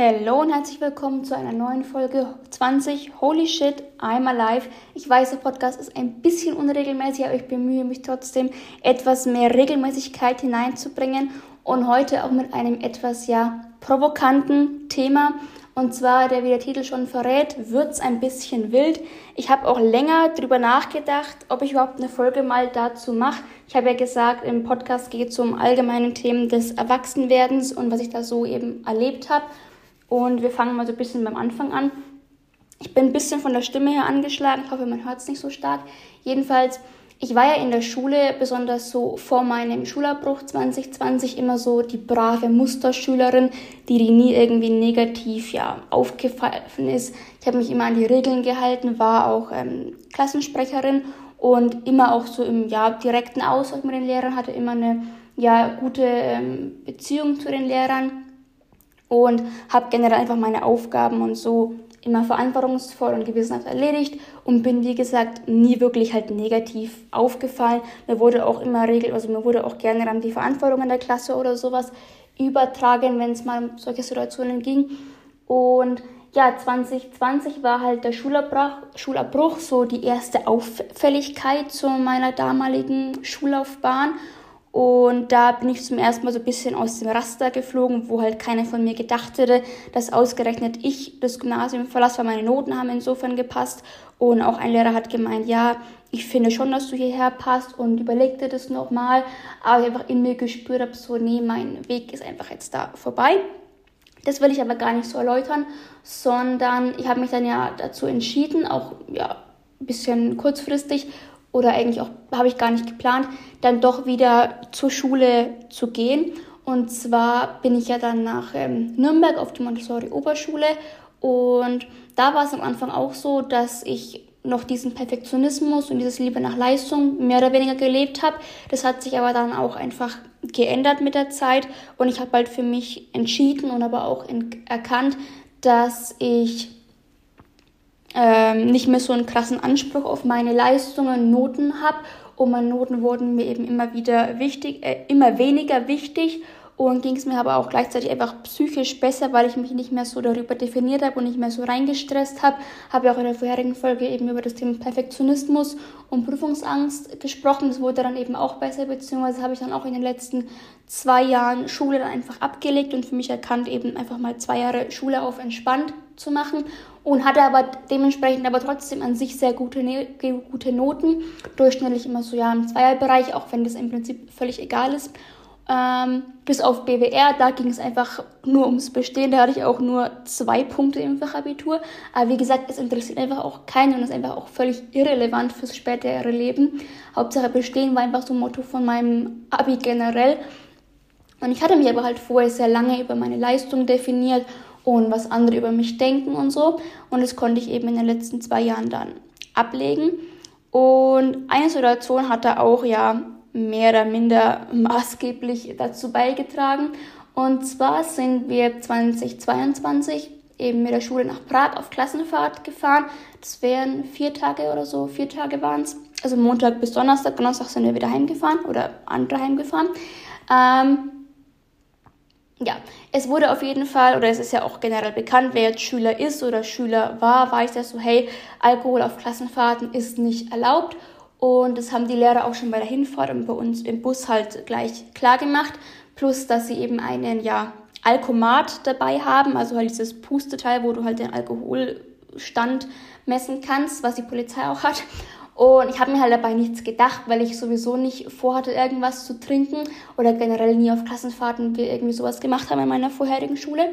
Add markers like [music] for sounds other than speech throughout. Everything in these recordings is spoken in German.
Hallo und herzlich willkommen zu einer neuen Folge 20 Holy Shit, I'm Alive. Ich weiß, der Podcast ist ein bisschen unregelmäßig, aber ich bemühe mich trotzdem, etwas mehr Regelmäßigkeit hineinzubringen und heute auch mit einem etwas ja provokanten Thema. Und zwar, der wie der Titel schon verrät, wird's ein bisschen wild. Ich habe auch länger drüber nachgedacht, ob ich überhaupt eine Folge mal dazu mache. Ich habe ja gesagt, im Podcast geht es um allgemeine Themen des Erwachsenwerdens und was ich da so eben erlebt habe. Und wir fangen mal so ein bisschen beim Anfang an. Ich bin ein bisschen von der Stimme her angeschlagen. Ich hoffe, man hört es nicht so stark. Jedenfalls, ich war ja in der Schule, besonders so vor meinem Schulabbruch 2020, immer so die brave Musterschülerin, die, die nie irgendwie negativ ja, aufgefallen ist. Ich habe mich immer an die Regeln gehalten, war auch ähm, Klassensprecherin und immer auch so im ja, direkten Austausch mit den Lehrern, hatte immer eine ja, gute ähm, Beziehung zu den Lehrern und habe generell einfach meine Aufgaben und so immer verantwortungsvoll und gewissenhaft erledigt und bin, wie gesagt, nie wirklich halt negativ aufgefallen. Mir wurde auch immer regel, also mir wurde auch gerne dann die Verantwortung in der Klasse oder sowas übertragen, wenn es mal um solche Situationen ging. Und ja, 2020 war halt der Schulabbruch, Schulabbruch so die erste Auffälligkeit zu meiner damaligen Schullaufbahn. Und da bin ich zum ersten Mal so ein bisschen aus dem Raster geflogen, wo halt keiner von mir gedacht hätte, dass ausgerechnet ich das Gymnasium verlasse, weil meine Noten haben insofern gepasst. Und auch ein Lehrer hat gemeint, ja, ich finde schon, dass du hierher passt und überlegte das nochmal. Aber ich einfach in mir gespürt habe, so, nee, mein Weg ist einfach jetzt da vorbei. Das will ich aber gar nicht so erläutern, sondern ich habe mich dann ja dazu entschieden, auch ja, ein bisschen kurzfristig oder eigentlich auch habe ich gar nicht geplant, dann doch wieder zur Schule zu gehen. Und zwar bin ich ja dann nach ähm, Nürnberg auf die Montessori Oberschule und da war es am Anfang auch so, dass ich noch diesen Perfektionismus und dieses Liebe nach Leistung mehr oder weniger gelebt habe. Das hat sich aber dann auch einfach geändert mit der Zeit und ich habe halt für mich entschieden und aber auch erkannt, dass ich ähm, nicht mehr so einen krassen Anspruch auf meine Leistungen, Noten habe. Und meine Noten wurden mir eben immer wieder wichtig, äh, immer weniger wichtig und ging es mir aber auch gleichzeitig einfach psychisch besser, weil ich mich nicht mehr so darüber definiert habe und nicht mehr so reingestresst habe. Habe ja auch in der vorherigen Folge eben über das Thema Perfektionismus und Prüfungsangst gesprochen. Das wurde dann eben auch besser, beziehungsweise habe ich dann auch in den letzten zwei Jahren Schule dann einfach abgelegt und für mich erkannt, eben einfach mal zwei Jahre Schule auf entspannt zu machen und hatte aber dementsprechend aber trotzdem an sich sehr gute, gute Noten. Durchschnittlich immer so ja im Zweierbereich, auch wenn das im Prinzip völlig egal ist. Ähm, bis auf BWR, da ging es einfach nur ums Bestehen. Da hatte ich auch nur zwei Punkte im Fachabitur. Aber wie gesagt, es interessiert einfach auch keinen und ist einfach auch völlig irrelevant fürs spätere Leben. Hauptsache Bestehen war einfach so ein Motto von meinem Abi generell. Und ich hatte mich aber halt vorher sehr lange über meine Leistung definiert und was andere über mich denken und so. Und das konnte ich eben in den letzten zwei Jahren dann ablegen. Und eine Situation hat da auch ja mehr oder minder [laughs] maßgeblich dazu beigetragen. Und zwar sind wir 2022 eben mit der Schule nach Prag auf Klassenfahrt gefahren. Das wären vier Tage oder so, vier Tage waren es. Also Montag bis Donnerstag, Donnerstag sind wir wieder heimgefahren oder andere heimgefahren. Ähm, ja, es wurde auf jeden Fall, oder es ist ja auch generell bekannt, wer jetzt Schüler ist oder Schüler war, weiß ja so, hey, Alkohol auf Klassenfahrten ist nicht erlaubt. Und das haben die Lehrer auch schon bei der Hinfahrt und bei uns im Bus halt gleich klar gemacht. Plus, dass sie eben einen, ja, Alkomat dabei haben, also halt dieses Pusteteil, wo du halt den Alkoholstand messen kannst, was die Polizei auch hat. Und ich habe mir halt dabei nichts gedacht, weil ich sowieso nicht vorhatte, irgendwas zu trinken oder generell nie auf Klassenfahrten irgendwie sowas gemacht habe in meiner vorherigen Schule.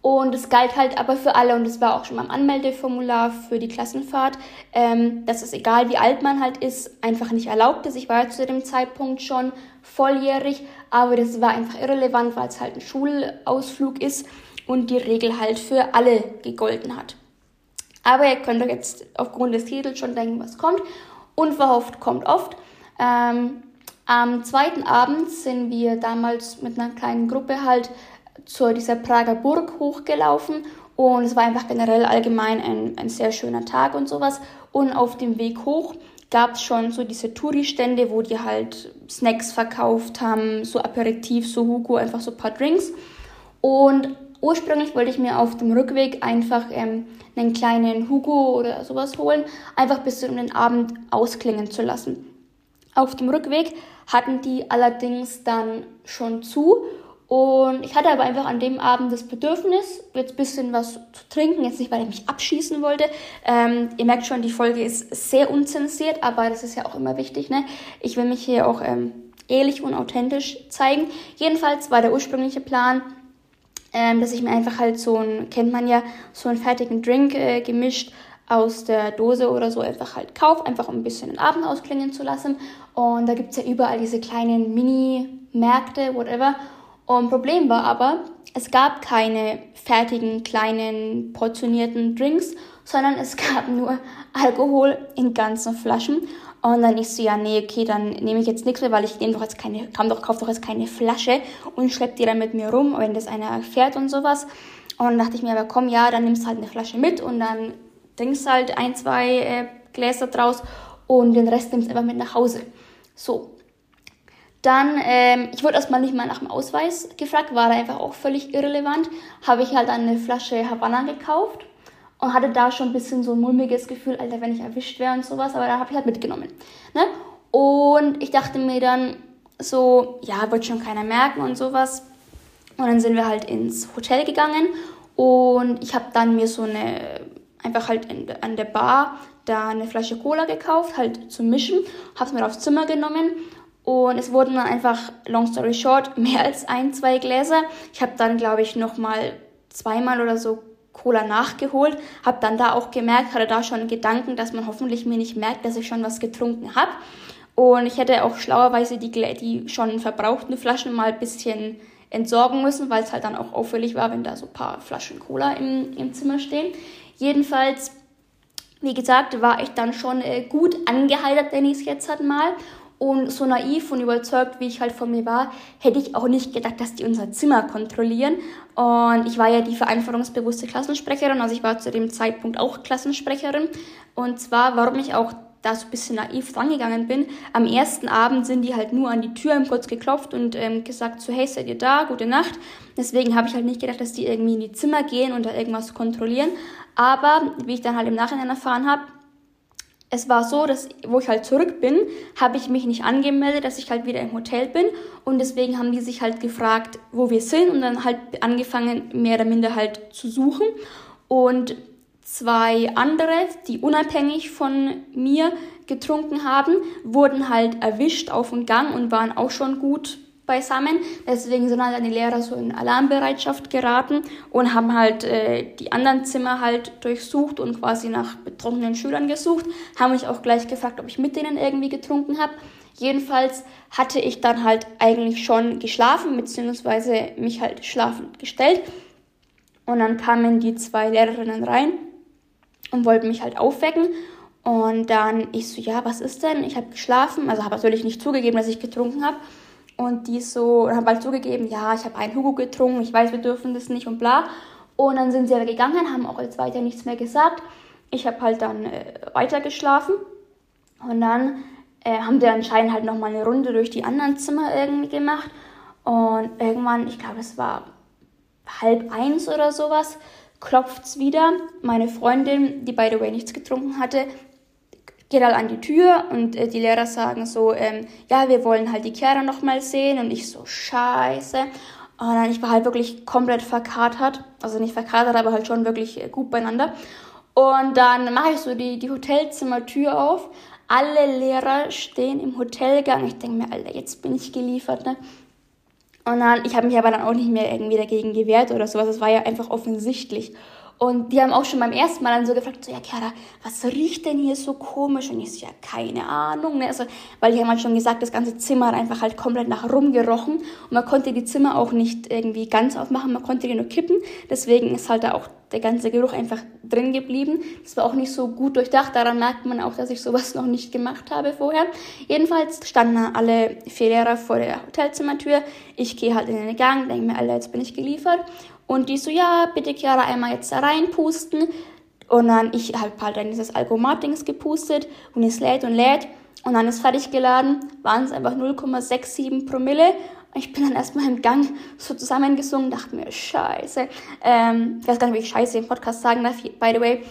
Und es galt halt aber für alle und es war auch schon beim Anmeldeformular für die Klassenfahrt, ähm, dass es egal wie alt man halt ist, einfach nicht erlaubt ist. Ich war ja zu dem Zeitpunkt schon volljährig, aber das war einfach irrelevant, weil es halt ein Schulausflug ist und die Regel halt für alle gegolten hat. Aber ihr könnt euch jetzt aufgrund des Titels schon denken, was kommt. Unverhofft kommt oft. Ähm, am zweiten Abend sind wir damals mit einer kleinen Gruppe halt zu dieser Prager Burg hochgelaufen und es war einfach generell allgemein ein, ein sehr schöner Tag und sowas. Und auf dem Weg hoch gab es schon so diese Touri-Stände, wo die halt Snacks verkauft haben, so Aperitif, so Hugo, einfach so ein paar Drinks. Und Ursprünglich wollte ich mir auf dem Rückweg einfach ähm, einen kleinen Hugo oder sowas holen, einfach bis um den Abend ausklingen zu lassen. Auf dem Rückweg hatten die allerdings dann schon zu und ich hatte aber einfach an dem Abend das Bedürfnis, jetzt ein bisschen was zu trinken. Jetzt nicht, weil ich mich abschießen wollte. Ähm, ihr merkt schon, die Folge ist sehr unzensiert, aber das ist ja auch immer wichtig. Ne? Ich will mich hier auch ähm, ehrlich und authentisch zeigen. Jedenfalls war der ursprüngliche Plan, ähm, dass ich mir einfach halt so ein, kennt man ja, so einen fertigen Drink äh, gemischt aus der Dose oder so einfach halt kaufe, einfach um ein bisschen den Abend ausklingen zu lassen. Und da gibt es ja überall diese kleinen Mini-Märkte, whatever. Und Problem war aber, es gab keine fertigen, kleinen, portionierten Drinks, sondern es gab nur Alkohol in ganzen Flaschen. Und dann ich so, ja, nee, okay, dann nehme ich jetzt nichts mehr, weil ich nehme doch jetzt keine, kann doch, kauf doch jetzt keine Flasche und schlepp die dann mit mir rum, wenn das einer erfährt und sowas. Und dann dachte ich mir, aber komm, ja, dann nimmst halt eine Flasche mit und dann trinkst halt ein, zwei äh, Gläser draus und den Rest nimmst du einfach mit nach Hause. So. Dann, ähm, ich wurde erstmal nicht mal nach dem Ausweis gefragt, war da einfach auch völlig irrelevant. Habe ich halt dann eine Flasche Havanna gekauft und hatte da schon ein bisschen so ein mulmiges Gefühl, Alter, wenn ich erwischt wäre und sowas, aber da habe ich halt mitgenommen. Ne? Und ich dachte mir dann so, ja, wird schon keiner merken und sowas. Und dann sind wir halt ins Hotel gegangen und ich habe dann mir so eine, einfach halt in, an der Bar da eine Flasche Cola gekauft, halt zum Mischen, habe es mir aufs Zimmer genommen und es wurden dann einfach, long story short, [laughs] mehr als ein, zwei Gläser. Ich habe dann, glaube ich, nochmal zweimal oder so Cola nachgeholt, habe dann da auch gemerkt, hatte da schon Gedanken, dass man hoffentlich mir nicht merkt, dass ich schon was getrunken habe. Und ich hätte auch schlauerweise die, die schon verbrauchten Flaschen mal ein bisschen entsorgen müssen, weil es halt dann auch auffällig war, wenn da so ein paar Flaschen Cola im, im Zimmer stehen. Jedenfalls, wie gesagt, war ich dann schon äh, gut angeheitert, wenn ich es jetzt halt mal. Und so naiv und überzeugt, wie ich halt von mir war, hätte ich auch nicht gedacht, dass die unser Zimmer kontrollieren. Und ich war ja die verantwortungsbewusste Klassensprecherin, also ich war zu dem Zeitpunkt auch Klassensprecherin. Und zwar, warum ich auch da so ein bisschen naiv drangegangen bin. Am ersten Abend sind die halt nur an die Tür kurz geklopft und ähm, gesagt so, hey, seid ihr da? Gute Nacht. Deswegen habe ich halt nicht gedacht, dass die irgendwie in die Zimmer gehen und da irgendwas kontrollieren. Aber wie ich dann halt im Nachhinein erfahren habe, es war so, dass wo ich halt zurück bin, habe ich mich nicht angemeldet, dass ich halt wieder im Hotel bin. Und deswegen haben die sich halt gefragt, wo wir sind und dann halt angefangen mehr oder minder halt zu suchen. Und zwei andere, die unabhängig von mir getrunken haben, wurden halt erwischt auf dem Gang und waren auch schon gut beisammen. Deswegen sind halt die Lehrer so in Alarmbereitschaft geraten und haben halt äh, die anderen Zimmer halt durchsucht und quasi nach betrunkenen Schülern gesucht. Haben mich auch gleich gefragt, ob ich mit denen irgendwie getrunken habe. Jedenfalls hatte ich dann halt eigentlich schon geschlafen, beziehungsweise mich halt schlafend gestellt. Und dann kamen die zwei Lehrerinnen rein und wollten mich halt aufwecken. Und dann ich so, ja, was ist denn? Ich habe geschlafen, also habe natürlich nicht zugegeben, dass ich getrunken habe. Und die so, haben halt zugegeben, ja, ich habe einen Hugo getrunken, ich weiß, wir dürfen das nicht und bla. Und dann sind sie aber gegangen, haben auch als weiter nichts mehr gesagt. Ich habe halt dann äh, weiter geschlafen. Und dann äh, haben die anscheinend halt nochmal eine Runde durch die anderen Zimmer irgendwie gemacht. Und irgendwann, ich glaube, es war halb eins oder sowas, klopft's wieder. Meine Freundin, die by the way nichts getrunken hatte, geht halt an die Tür und äh, die Lehrer sagen so, ähm, ja, wir wollen halt die Chiara nochmal sehen und ich so, scheiße. Und dann, ich war halt wirklich komplett verkatert, also nicht verkatert, aber halt schon wirklich äh, gut beieinander. Und dann mache ich so die, die Hotelzimmertür auf. Alle Lehrer stehen im Hotelgang. Ich denke mir, Alter, jetzt bin ich geliefert, ne? Und dann, ich habe mich aber dann auch nicht mehr irgendwie dagegen gewehrt oder sowas. Es war ja einfach offensichtlich. Und die haben auch schon beim ersten Mal dann so gefragt, so, ja, Chiara, was riecht denn hier so komisch? Und ich so, ja, keine Ahnung, ne? Also, weil die haben halt schon gesagt, das ganze Zimmer hat einfach halt komplett nach rum gerochen. Und man konnte die Zimmer auch nicht irgendwie ganz aufmachen, man konnte die nur kippen. Deswegen ist halt da auch der ganze Geruch einfach drin geblieben. Das war auch nicht so gut durchdacht. Daran merkt man auch, dass ich sowas noch nicht gemacht habe vorher. Jedenfalls standen alle vier Lehrer vor der Hotelzimmertür. Ich gehe halt in den Gang, denke mir, Alter, jetzt bin ich geliefert. Und die so, ja, bitte Chiara einmal jetzt da reinpusten. Und dann, ich habe halt dann dieses Algomat-Dings gepustet und es lädt und lädt. Und dann ist fertig geladen, waren es einfach 0,67 Promille. Und ich bin dann erstmal im Gang so zusammengesungen, dachte mir, scheiße. Ähm, ich weiß gar nicht, wie ich scheiße im Podcast sagen darf, by the way.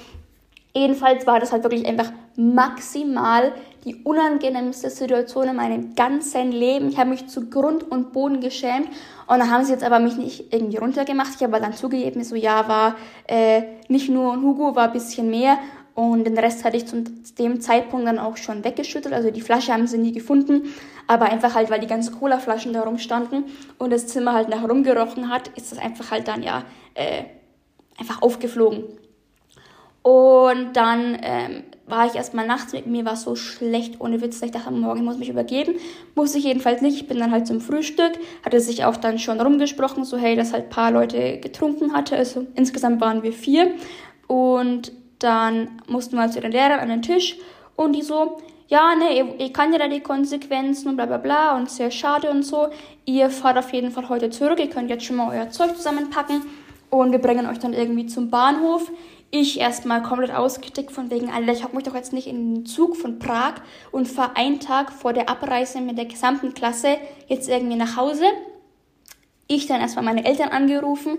Jedenfalls war das halt wirklich einfach maximal die unangenehmste Situation in meinem ganzen Leben. Ich habe mich zu Grund und Boden geschämt und dann haben sie jetzt aber mich nicht irgendwie runtergemacht. Ich habe dann zugegeben, so ja, war äh, nicht nur Hugo, war ein bisschen mehr und den Rest hatte ich zu dem Zeitpunkt dann auch schon weggeschüttet. Also die Flasche haben sie nie gefunden. Aber einfach halt, weil die ganzen Cola-Flaschen da rumstanden und das Zimmer halt nach rumgerochen hat, ist das einfach halt dann ja äh, einfach aufgeflogen. Und dann ähm, war ich erstmal nachts mit mir, war so schlecht, ohne Witz. Ich dachte, morgen ich muss mich übergeben. Musste ich jedenfalls nicht. Ich bin dann halt zum Frühstück. Hatte sich auch dann schon rumgesprochen, so hey, dass halt paar Leute getrunken hatte. Also insgesamt waren wir vier. Und dann mussten wir zu den Lehrern an den Tisch. Und die so, ja, ne, ihr, ihr kann ja da die Konsequenzen und bla bla bla und sehr schade und so. Ihr fahrt auf jeden Fall heute zurück. Ihr könnt jetzt schon mal euer Zeug zusammenpacken. Und wir bringen euch dann irgendwie zum Bahnhof ich erstmal komplett ausgetickt von wegen, Alter, ich hocke mich doch jetzt nicht in den Zug von Prag und fahre einen Tag vor der Abreise mit der gesamten Klasse jetzt irgendwie nach Hause. Ich dann erstmal meine Eltern angerufen.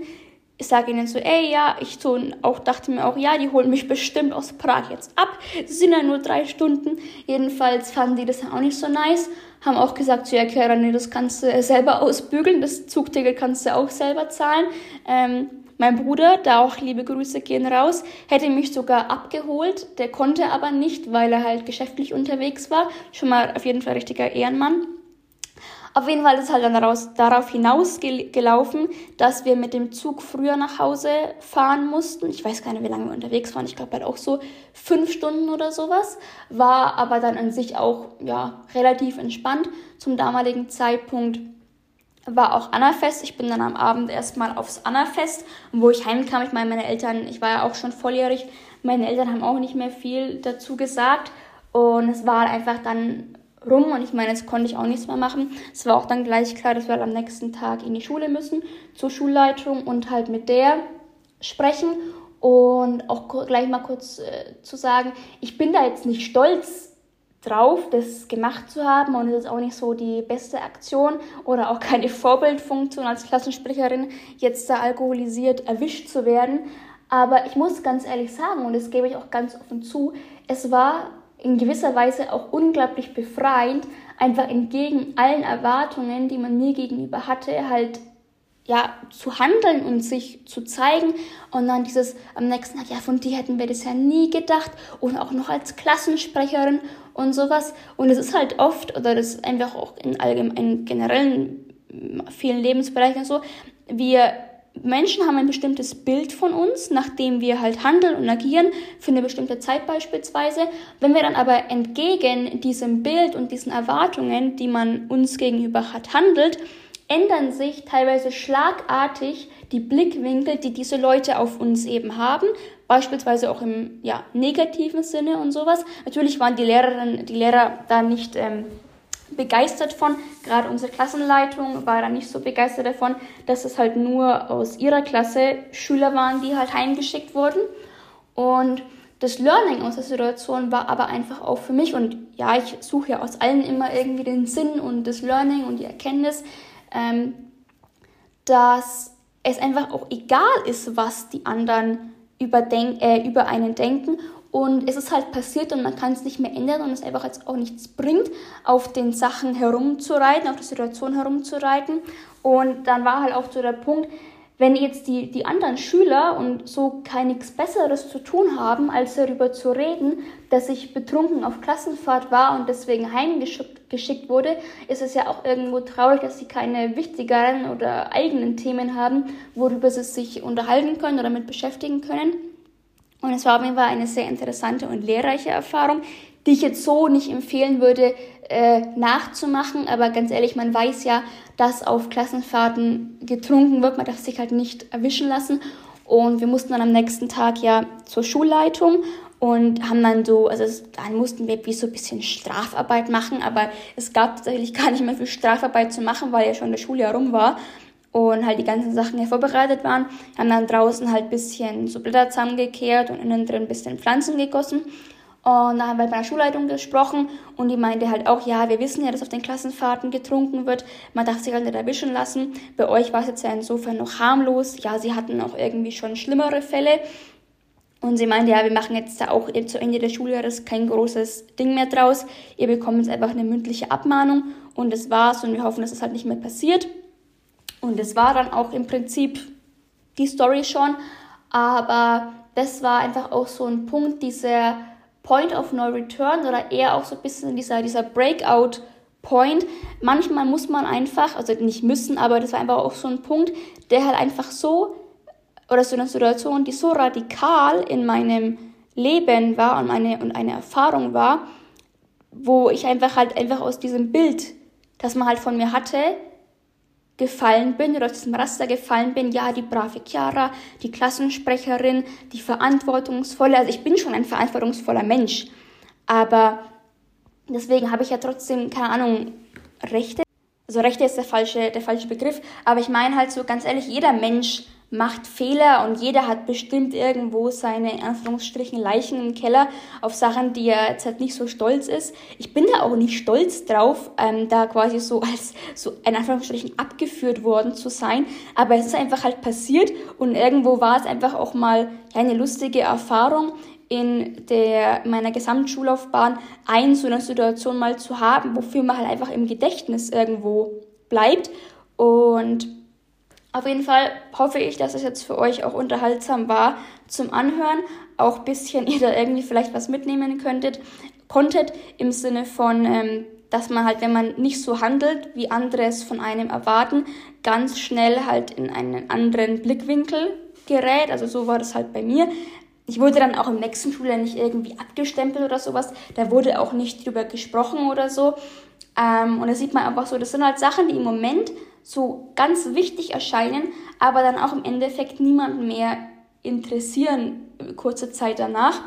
Ich sage ihnen so, ey, ja, ich so, auch dachte mir auch, ja, die holen mich bestimmt aus Prag jetzt ab. Es sind ja nur drei Stunden. Jedenfalls fanden die das auch nicht so nice. Haben auch gesagt, so, ja, nee, das kannst du selber [laughs] ausbügeln. Das Zugticket kannst du auch selber zahlen. Ähm, mein Bruder, da auch liebe Grüße gehen raus, hätte mich sogar abgeholt. Der konnte aber nicht, weil er halt geschäftlich unterwegs war. Schon mal auf jeden Fall richtiger Ehrenmann. Auf jeden Fall ist es halt dann daraus, darauf hinausgelaufen, dass wir mit dem Zug früher nach Hause fahren mussten. Ich weiß gar nicht, wie lange wir unterwegs waren. Ich glaube halt auch so fünf Stunden oder sowas. War aber dann an sich auch ja, relativ entspannt. Zum damaligen Zeitpunkt war auch Annafest. Ich bin dann am Abend erstmal aufs Annafest. Wo ich heimkam, ich meine, meine Eltern, ich war ja auch schon volljährig, meine Eltern haben auch nicht mehr viel dazu gesagt. Und es war einfach dann rum und ich meine, jetzt konnte ich auch nichts mehr machen. Es war auch dann gleich klar, dass wir halt am nächsten Tag in die Schule müssen, zur Schulleitung und halt mit der sprechen. Und auch gleich mal kurz äh, zu sagen, ich bin da jetzt nicht stolz drauf, das gemacht zu haben und es ist auch nicht so die beste Aktion oder auch keine [laughs] Vorbildfunktion als Klassensprecherin, jetzt da alkoholisiert erwischt zu werden. Aber ich muss ganz ehrlich sagen, und das gebe ich auch ganz offen zu, es war in gewisser Weise auch unglaublich befreiend, einfach entgegen allen Erwartungen, die man mir gegenüber hatte, halt ja, zu handeln und sich zu zeigen. Und dann dieses am nächsten Tag, ja, von dir hätten wir das ja nie gedacht. Und auch noch als Klassensprecherin und sowas. Und es ist halt oft, oder das ist einfach auch in allgemeinen, generellen vielen Lebensbereichen so, wir Menschen haben ein bestimmtes Bild von uns, nachdem wir halt handeln und agieren, für eine bestimmte Zeit beispielsweise. Wenn wir dann aber entgegen diesem Bild und diesen Erwartungen, die man uns gegenüber hat, handelt, ändern sich teilweise schlagartig die Blickwinkel, die diese Leute auf uns eben haben, beispielsweise auch im ja, negativen Sinne und sowas. Natürlich waren die Lehrerinnen, die Lehrer da nicht ähm, begeistert von. Gerade unsere Klassenleitung war da nicht so begeistert davon, dass es halt nur aus ihrer Klasse Schüler waren, die halt heimgeschickt wurden. Und das Learning aus der Situation war aber einfach auch für mich, und ja, ich suche ja aus allen immer irgendwie den Sinn und das Learning und die Erkenntnis, ähm, dass es einfach auch egal ist, was die anderen überdenk äh, über einen denken. Und es ist halt passiert und man kann es nicht mehr ändern und es einfach jetzt auch nichts bringt, auf den Sachen herumzureiten, auf der Situation herumzureiten. Und dann war halt auch so der Punkt, wenn jetzt die, die anderen Schüler und so kein nichts Besseres zu tun haben, als darüber zu reden, dass ich betrunken auf Klassenfahrt war und deswegen heimgeschickt wurde, ist es ja auch irgendwo traurig, dass sie keine wichtigeren oder eigenen Themen haben, worüber sie sich unterhalten können oder mit beschäftigen können. Und es war auf jeden Fall eine sehr interessante und lehrreiche Erfahrung, die ich jetzt so nicht empfehlen würde, äh, nachzumachen. Aber ganz ehrlich, man weiß ja, dass auf Klassenfahrten getrunken wird. Man darf sich halt nicht erwischen lassen. Und wir mussten dann am nächsten Tag ja zur Schulleitung und haben dann so, also dann mussten wir wie so ein bisschen Strafarbeit machen, aber es gab tatsächlich [laughs] gar nicht mehr viel Strafarbeit zu machen, weil ja schon der Schuljahr rum war und halt die ganzen Sachen ja vorbereitet waren. Haben dann draußen halt ein bisschen so Blätter zusammengekehrt und innen drin ein bisschen Pflanzen gegossen Und dann haben wir bei der Schulleitung gesprochen und die meinte halt auch, ja, wir wissen ja, dass auf den Klassenfahrten getrunken wird. Man darf sich halt nicht erwischen lassen. Bei euch war es jetzt ja insofern noch harmlos. Ja, sie hatten auch irgendwie schon schlimmere Fälle. Und sie meinte, ja, wir machen jetzt da auch zu Ende des Schuljahres kein großes Ding mehr draus. Ihr bekommt jetzt einfach eine mündliche Abmahnung und das war's und wir hoffen, dass es das halt nicht mehr passiert. Und das war dann auch im Prinzip die Story schon. Aber das war einfach auch so ein Punkt, dieser Point of No Return oder eher auch so ein bisschen dieser, dieser Breakout Point. Manchmal muss man einfach, also nicht müssen, aber das war einfach auch so ein Punkt, der halt einfach so, oder so eine Situation, die so radikal in meinem Leben war und, meine, und eine Erfahrung war, wo ich einfach halt einfach aus diesem Bild, das man halt von mir hatte, gefallen bin oder aus diesem Raster gefallen bin, ja, die brave Chiara, die Klassensprecherin, die verantwortungsvolle, also ich bin schon ein verantwortungsvoller Mensch, aber deswegen habe ich ja trotzdem, keine Ahnung, Rechte. Also Rechte ist der falsche, der falsche Begriff, aber ich meine halt so ganz ehrlich, jeder Mensch macht Fehler und jeder hat bestimmt irgendwo seine, in Anführungsstrichen, Leichen im Keller auf Sachen, die er jetzt halt nicht so stolz ist. Ich bin da auch nicht stolz drauf, ähm, da quasi so als, so in Anführungsstrichen, abgeführt worden zu sein. Aber es ist einfach halt passiert und irgendwo war es einfach auch mal ja, eine lustige Erfahrung in der, meiner Gesamtschullaufbahn ein so eine Situation mal zu haben, wofür man halt einfach im Gedächtnis irgendwo bleibt und auf jeden Fall hoffe ich, dass es jetzt für euch auch unterhaltsam war zum Anhören. Auch ein bisschen [laughs] ihr da irgendwie vielleicht was mitnehmen könntet, konntet im Sinne von, ähm, dass man halt, wenn man nicht so handelt, wie andere es von einem erwarten, ganz schnell halt in einen anderen Blickwinkel gerät. Also so war das halt bei mir. Ich wurde dann auch im nächsten Schuljahr nicht irgendwie abgestempelt oder sowas. Da wurde auch nicht drüber gesprochen oder so. Ähm, und da sieht man einfach so, das sind halt Sachen, die im Moment so ganz wichtig erscheinen, aber dann auch im Endeffekt niemanden mehr interessieren kurze Zeit danach.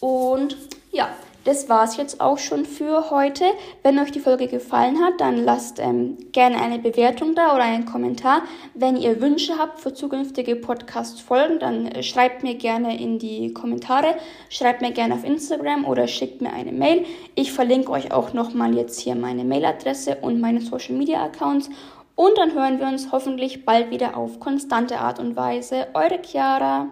Und ja, das war es jetzt auch schon für heute. Wenn euch die Folge gefallen hat, dann lasst ähm, gerne eine Bewertung da oder einen Kommentar. Wenn ihr Wünsche habt für zukünftige Podcast-Folgen, dann äh, schreibt mir gerne in die Kommentare, schreibt mir gerne auf Instagram oder schickt mir eine Mail. Ich verlinke euch auch nochmal jetzt hier meine Mailadresse und meine Social-Media-Accounts. Und dann hören wir uns hoffentlich bald wieder auf konstante Art und Weise. Eure Chiara.